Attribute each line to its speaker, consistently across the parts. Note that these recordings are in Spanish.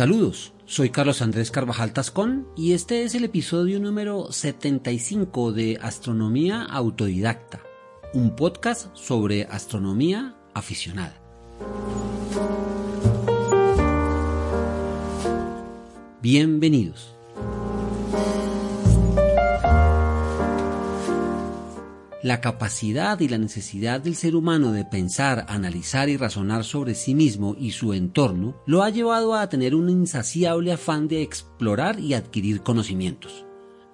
Speaker 1: Saludos, soy Carlos Andrés Carvajal Tascón y este es el episodio número 75 de Astronomía Autodidacta, un podcast sobre astronomía aficionada. Bienvenidos. La capacidad y la necesidad del ser humano de pensar, analizar y razonar sobre sí mismo y su entorno lo ha llevado a tener un insaciable afán de explorar y adquirir conocimientos.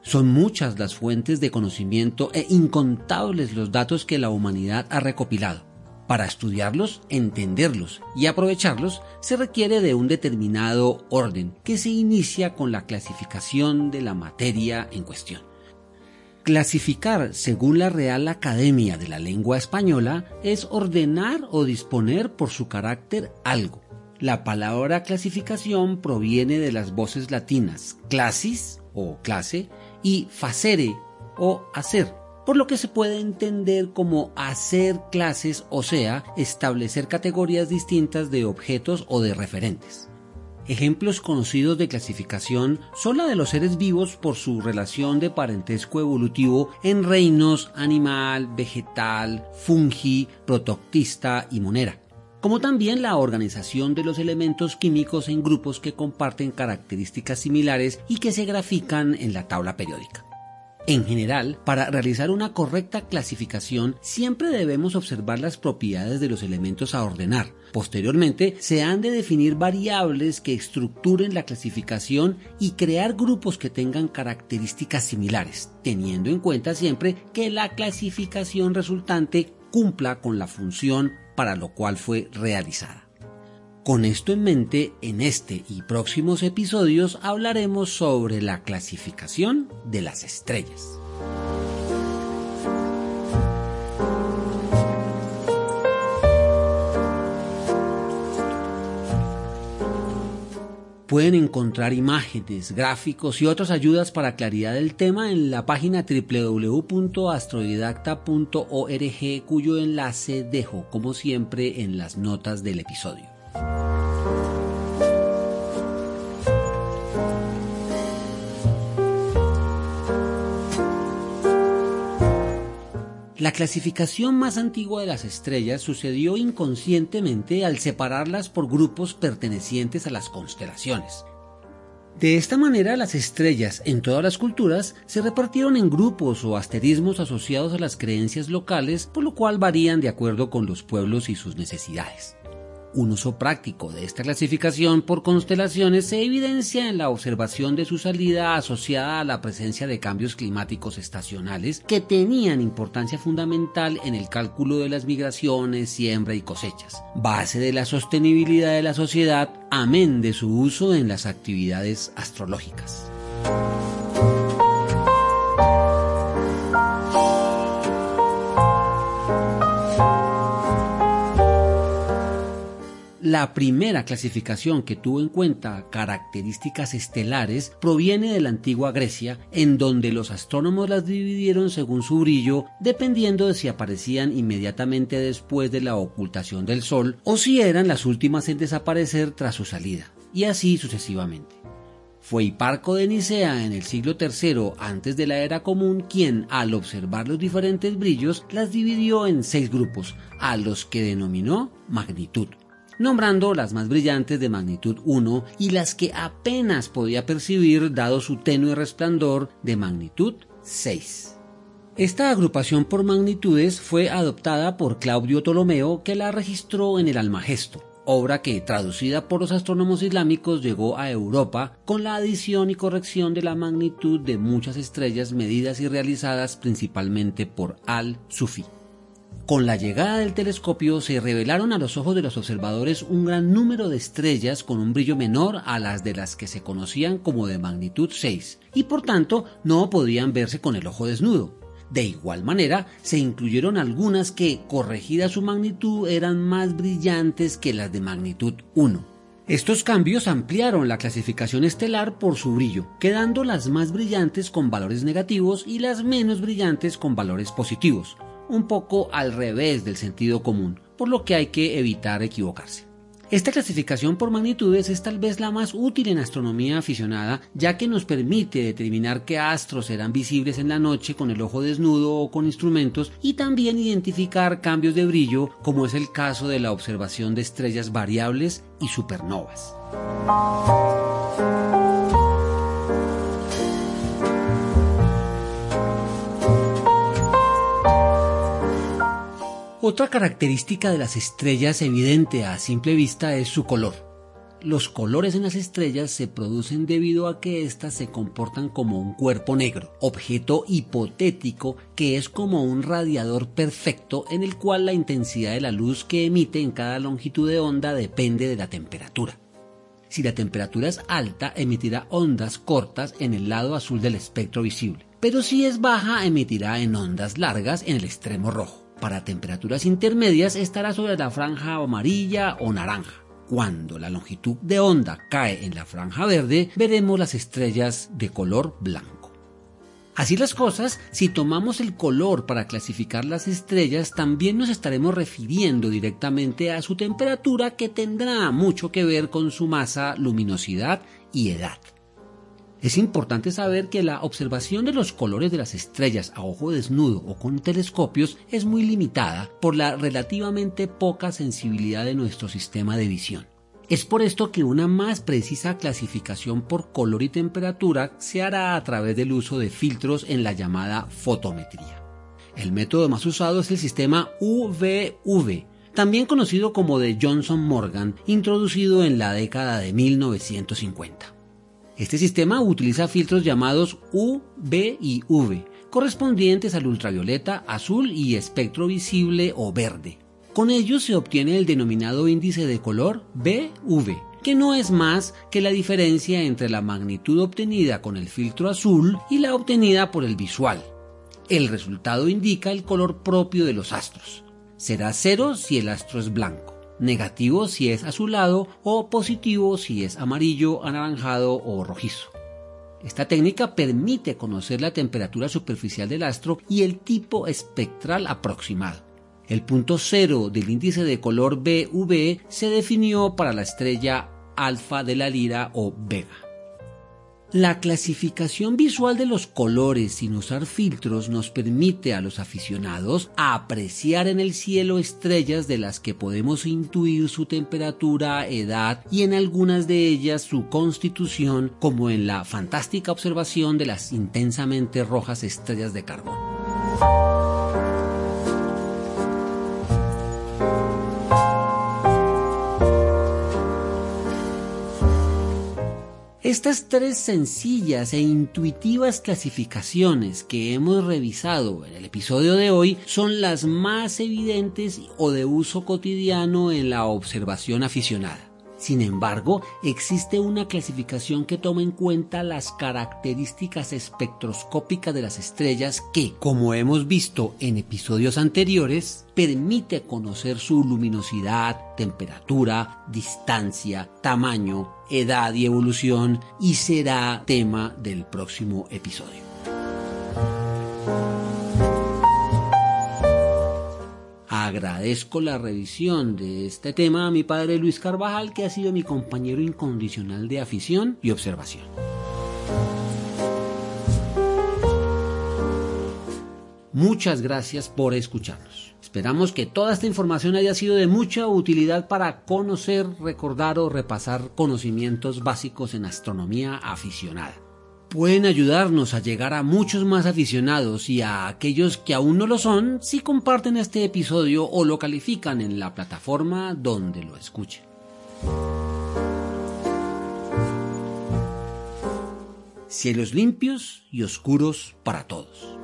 Speaker 1: Son muchas las fuentes de conocimiento e incontables los datos que la humanidad ha recopilado. Para estudiarlos, entenderlos y aprovecharlos se requiere de un determinado orden que se inicia con la clasificación de la materia en cuestión. Clasificar, según la Real Academia de la Lengua Española, es ordenar o disponer por su carácter algo. La palabra clasificación proviene de las voces latinas clasis o clase y facere o hacer, por lo que se puede entender como hacer clases, o sea, establecer categorías distintas de objetos o de referentes. Ejemplos conocidos de clasificación son la de los seres vivos por su relación de parentesco evolutivo en reinos animal, vegetal, fungi, protoctista y monera, como también la organización de los elementos químicos en grupos que comparten características similares y que se grafican en la tabla periódica. En general, para realizar una correcta clasificación siempre debemos observar las propiedades de los elementos a ordenar. Posteriormente, se han de definir variables que estructuren la clasificación y crear grupos que tengan características similares, teniendo en cuenta siempre que la clasificación resultante cumpla con la función para lo cual fue realizada. Con esto en mente, en este y próximos episodios hablaremos sobre la clasificación de las estrellas. Pueden encontrar imágenes, gráficos y otras ayudas para claridad del tema en la página www.astrodidacta.org cuyo enlace dejo como siempre en las notas del episodio. La clasificación más antigua de las estrellas sucedió inconscientemente al separarlas por grupos pertenecientes a las constelaciones. De esta manera las estrellas en todas las culturas se repartieron en grupos o asterismos asociados a las creencias locales, por lo cual varían de acuerdo con los pueblos y sus necesidades. Un uso práctico de esta clasificación por constelaciones se evidencia en la observación de su salida asociada a la presencia de cambios climáticos estacionales que tenían importancia fundamental en el cálculo de las migraciones, siembra y cosechas, base de la sostenibilidad de la sociedad, amén de su uso en las actividades astrológicas. La primera clasificación que tuvo en cuenta características estelares proviene de la antigua Grecia, en donde los astrónomos las dividieron según su brillo, dependiendo de si aparecían inmediatamente después de la ocultación del Sol o si eran las últimas en desaparecer tras su salida, y así sucesivamente. Fue Hiparco de Nicea en el siglo III antes de la era común quien, al observar los diferentes brillos, las dividió en seis grupos, a los que denominó magnitud nombrando las más brillantes de magnitud 1 y las que apenas podía percibir dado su tenue resplandor de magnitud 6. Esta agrupación por magnitudes fue adoptada por Claudio Ptolomeo que la registró en el Almagesto, obra que, traducida por los astrónomos islámicos, llegó a Europa con la adición y corrección de la magnitud de muchas estrellas medidas y realizadas principalmente por Al-Sufi. Con la llegada del telescopio se revelaron a los ojos de los observadores un gran número de estrellas con un brillo menor a las de las que se conocían como de magnitud 6 y por tanto no podían verse con el ojo desnudo. De igual manera, se incluyeron algunas que, corregida su magnitud, eran más brillantes que las de magnitud 1. Estos cambios ampliaron la clasificación estelar por su brillo, quedando las más brillantes con valores negativos y las menos brillantes con valores positivos, un poco al revés del sentido común, por lo que hay que evitar equivocarse. Esta clasificación por magnitudes es tal vez la más útil en astronomía aficionada, ya que nos permite determinar qué astros serán visibles en la noche con el ojo desnudo o con instrumentos y también identificar cambios de brillo, como es el caso de la observación de estrellas variables y supernovas. Otra característica de las estrellas evidente a simple vista es su color. Los colores en las estrellas se producen debido a que éstas se comportan como un cuerpo negro, objeto hipotético que es como un radiador perfecto en el cual la intensidad de la luz que emite en cada longitud de onda depende de la temperatura. Si la temperatura es alta, emitirá ondas cortas en el lado azul del espectro visible, pero si es baja, emitirá en ondas largas en el extremo rojo. Para temperaturas intermedias estará sobre la franja amarilla o naranja. Cuando la longitud de onda cae en la franja verde, veremos las estrellas de color blanco. Así las cosas, si tomamos el color para clasificar las estrellas, también nos estaremos refiriendo directamente a su temperatura que tendrá mucho que ver con su masa, luminosidad y edad. Es importante saber que la observación de los colores de las estrellas a ojo desnudo o con telescopios es muy limitada por la relativamente poca sensibilidad de nuestro sistema de visión. Es por esto que una más precisa clasificación por color y temperatura se hará a través del uso de filtros en la llamada fotometría. El método más usado es el sistema UVV, también conocido como de Johnson Morgan, introducido en la década de 1950. Este sistema utiliza filtros llamados U, B y V, correspondientes al ultravioleta, azul y espectro visible o verde. Con ellos se obtiene el denominado índice de color BV, que no es más que la diferencia entre la magnitud obtenida con el filtro azul y la obtenida por el visual. El resultado indica el color propio de los astros. Será cero si el astro es blanco negativo si es azulado o positivo si es amarillo, anaranjado o rojizo. Esta técnica permite conocer la temperatura superficial del astro y el tipo espectral aproximado. El punto cero del índice de color BV se definió para la estrella alfa de la lira o Vega. La clasificación visual de los colores sin usar filtros nos permite a los aficionados apreciar en el cielo estrellas de las que podemos intuir su temperatura, edad y en algunas de ellas su constitución, como en la fantástica observación de las intensamente rojas estrellas de carbón. Estas tres sencillas e intuitivas clasificaciones que hemos revisado en el episodio de hoy son las más evidentes o de uso cotidiano en la observación aficionada. Sin embargo, existe una clasificación que toma en cuenta las características espectroscópicas de las estrellas que, como hemos visto en episodios anteriores, permite conocer su luminosidad, temperatura, distancia, tamaño, edad y evolución y será tema del próximo episodio. Agradezco la revisión de este tema a mi padre Luis Carvajal, que ha sido mi compañero incondicional de afición y observación. Muchas gracias por escucharnos. Esperamos que toda esta información haya sido de mucha utilidad para conocer, recordar o repasar conocimientos básicos en astronomía aficionada pueden ayudarnos a llegar a muchos más aficionados y a aquellos que aún no lo son si comparten este episodio o lo califican en la plataforma donde lo escuchen. Cielos limpios y oscuros para todos.